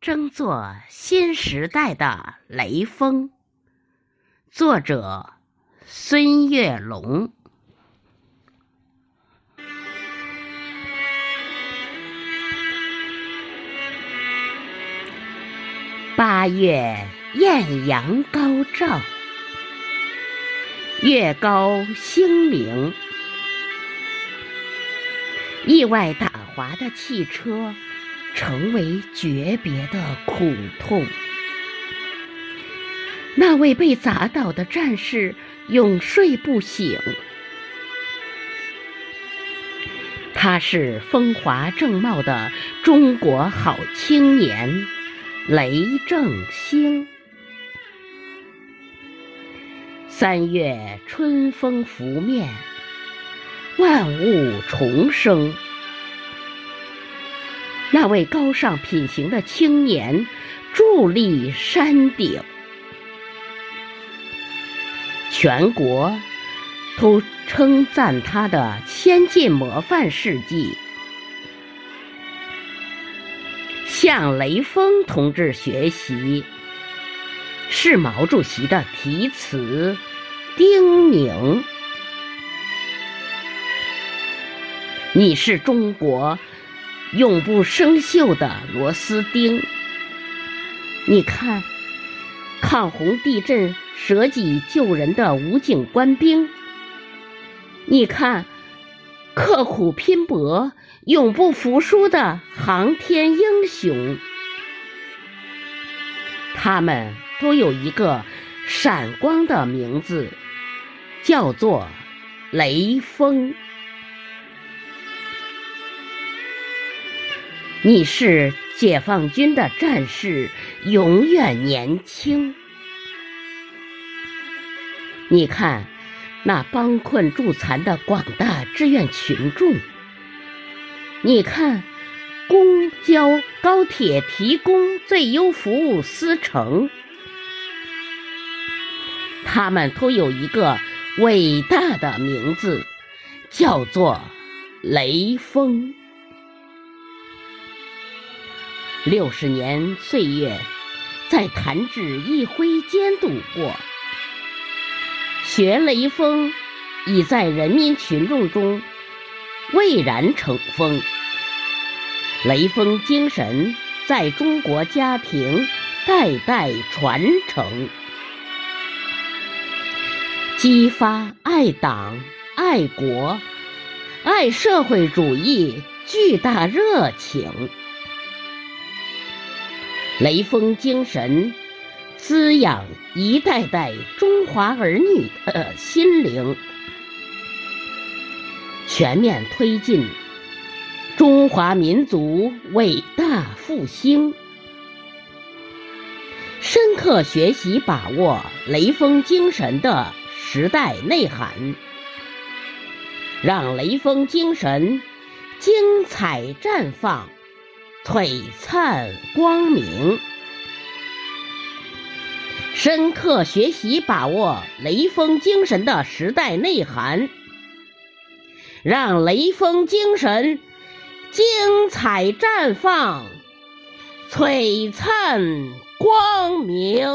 争做新时代的雷锋。作者：孙月龙。八月艳阳高照，月高星明，意外打滑的汽车。成为诀别的苦痛。那位被砸倒的战士永睡不醒。他是风华正茂的中国好青年雷正兴。三月春风拂面，万物重生。那位高尚品行的青年伫立山顶，全国都称赞他的先进模范事迹。向雷锋同志学习，是毛主席的题词叮咛。你是中国。永不生锈的螺丝钉。你看，抗洪地震舍己救人的武警官兵；你看，刻苦拼搏、永不服输的航天英雄。他们都有一个闪光的名字，叫做雷锋。你是解放军的战士，永远年轻。你看，那帮困助残的广大志愿群众；你看，公交、高铁提供最优服务司乘，他们都有一个伟大的名字，叫做雷锋。六十年岁月，在弹指一挥间度过。学雷锋，已在人民群众中蔚然成风。雷锋精神在中国家庭代代传承，激发爱党、爱国、爱社会主义巨大热情。雷锋精神滋养一代代中华儿女的心灵，全面推进中华民族伟大复兴。深刻学习把握雷锋精神的时代内涵，让雷锋精神精彩绽放。璀璨光明，深刻学习把握雷锋精神的时代内涵，让雷锋精神精彩绽放，璀璨光明。